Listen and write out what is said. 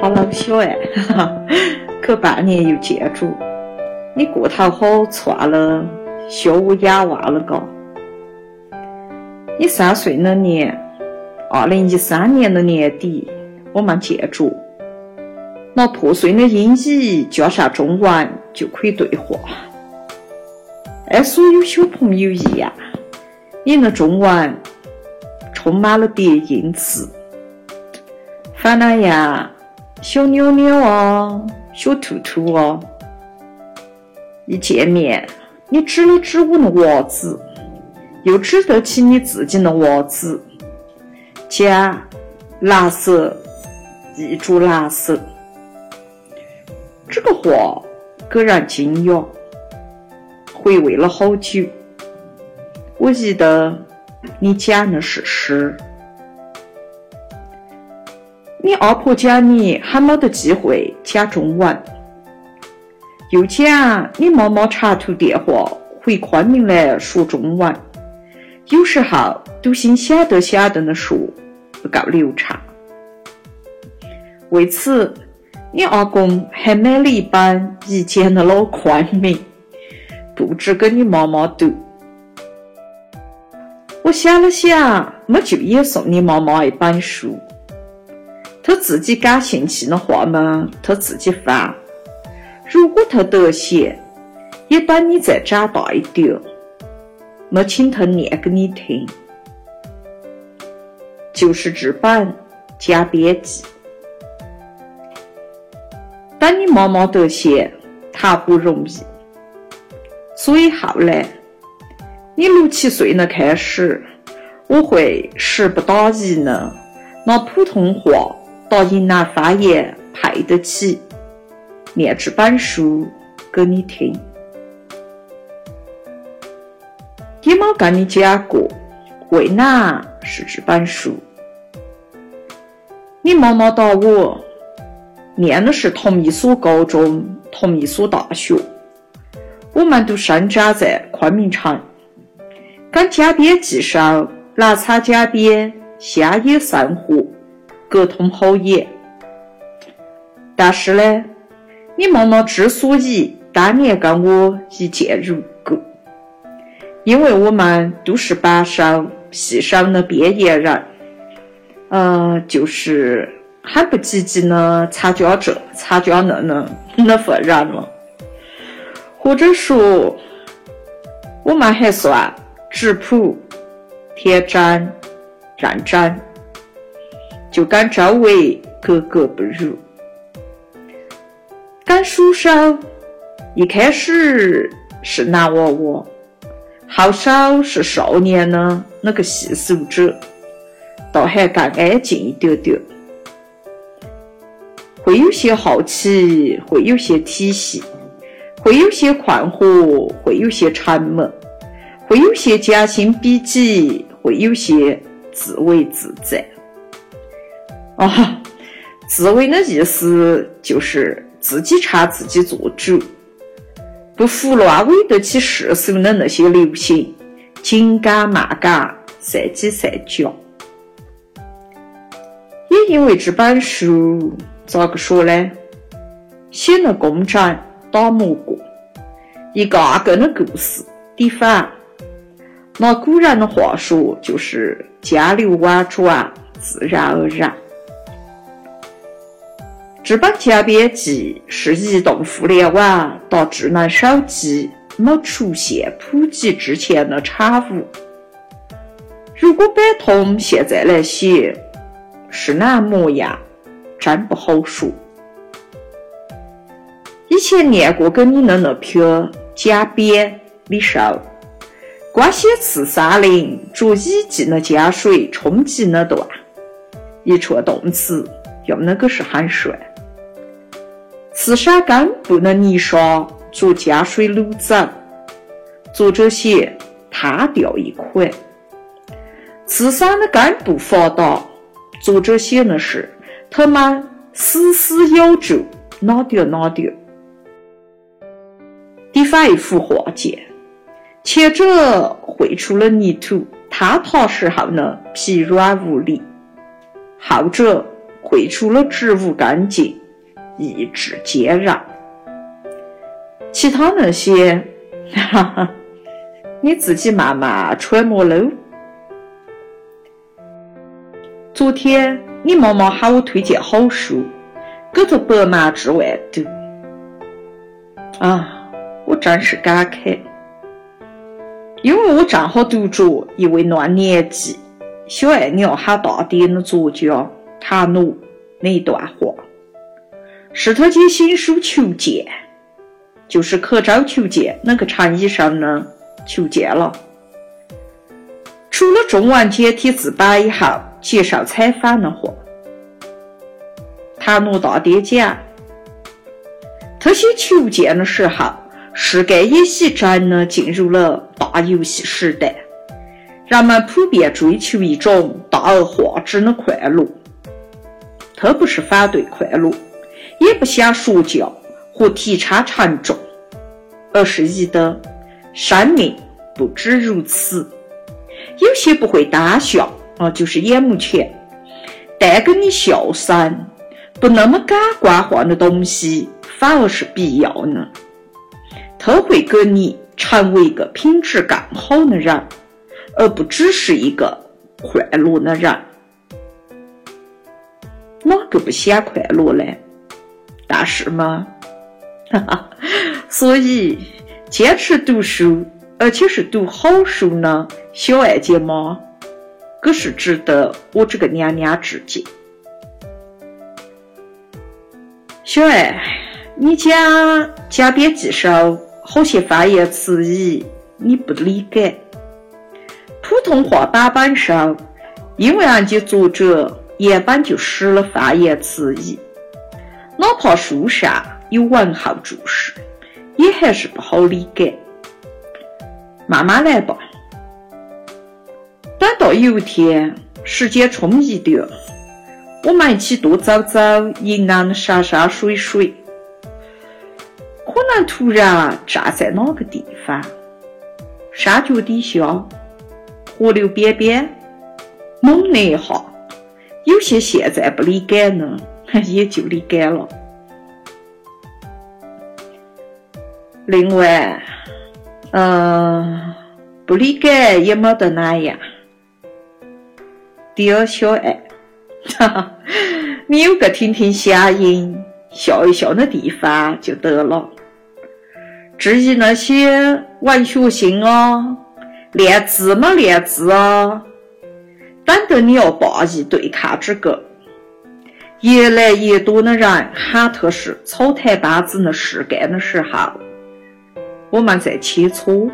好老小哎，可半年又见着。你个头好窜了，学我哑娃了嘎。你三岁那年，二零一三年的年底，我们见着。拿破碎的英语加上中文就可以对话。按所有小朋友一样，你的中文充满了叠音词。烦恼呀，小妞妞哦，小兔兔哦。一见面，你指了指我的袜子，又指得起你自己的袜子，讲蓝色，一株蓝色。这个话给人惊讶，回味了好久。我记得你讲的是诗。你阿婆讲你还没得机会讲中文，又讲你妈妈长途电话回昆明来说中文，有时候都心想都想的说不够流畅。为此，你阿公还买了一本以前的老昆明，布置给你妈妈读。我想了想，没就也送你妈妈一本书。他自己感兴趣的话嘛，他自己翻。如果他得闲，也等你再长大一点，我请他念给你听。就是这本《加编记》。等你妈妈得闲，谈不容易。所以后来，你六七岁那开始，我会时不打一呢，拿普通话。到云南方言配得起，念这本书给你听。也没跟你讲过，为哪是这本书？你妈妈打我，念的是同一所高中，同一所大学，我们都生长在昆明城，跟家边记上南草家边乡野生活。沟通好也，但是呢，你妈妈之所以当年跟我一见如故，因为我们都是班上系上的边缘人，呃，就是很不积极的参加这参加那的那份人了，或者说，我们还算质朴、天真、认真。就跟周围格格不入。跟书生一开始是男娃娃，后手是少年的那个细数者，倒还更安静一点点。会有些好奇，会有些体系，会有些困惑，会有些沉闷，会有些将心比己，会有些自为自在。啊，自为的意思就是自己唱自己做主，不胡乱违得起世俗的那些流行，紧赶慢赶，善挤善夹。也因为这本书，咋个说呢？写的工整，打磨过，一个个的故事抵反。拿古人的话说，就是江流婉转，自然而然。这本家编辑是移动互联网到智能手机没出现普及之前的产物。如果摆通现在来写，是哪模样，真不好说。以前念过给你的那篇讲编的时候，光写次山林着已尽的江水冲击那段，一串动词用的可是很帅。刺山根部的泥沙着江水流走，作者写摊掉一块。刺山的根部发达，作者写的是他们死死咬住哪点哪点。比方一幅画件，前者绘出了泥土坍塌时候的疲软无力，后者绘出了植物干净，意志坚韧。其他那些，哈哈，你自己慢慢揣摩喽。昨天你妈妈喊我推荐好书，狗头百忙之外读。啊，我真是感慨，因为我正好读着一位乱年纪、小爱你要喊大爹的作家塔诺那一段话，是他接新书求见，就是刻舟求剑那个陈医生呢求见了。除了中文简体字版以后接受采访的话，塔诺大爹讲。他写求见的时候，世界也写真的进入了大游戏时代，人们普遍追求一种大而化之的快乐。他不是反对快乐，也不想说教或提倡沉重，而是觉得生命不止如此，有些不会当下啊，就是眼目前带给你笑声，不那么感官化的东西。反而是必要的，它会给你成为一个品质更好的人，而不只是一个快乐的人。哪个不想快乐呢？但是嘛，所以坚持读书，而且是读好书呢，小爱姐妈，可是值得我这个娘娘致敬。小爱。你讲江边记手好些方言词语你不理解，普通话版本上因为俺家作者原本就使了方言词语，哪怕书上有问候注释，也还是不好理解。慢慢来吧，等到有一天时间充裕点，我们一起多走走银安的山山水水。可能突然站在哪个地方，山脚底下，河流边边，猛的一下，有些现在不理解呢，也就理解了。另外，嗯，不理解也没得哪样。第二小爱，哈哈，你有个听听乡音、笑一笑的地方就得了。至于那些文学性啊、练字嘛练字啊，等得你要霸一对抗之个，越来越多的人喊他是草台班子的事干的时候，我们在切磋。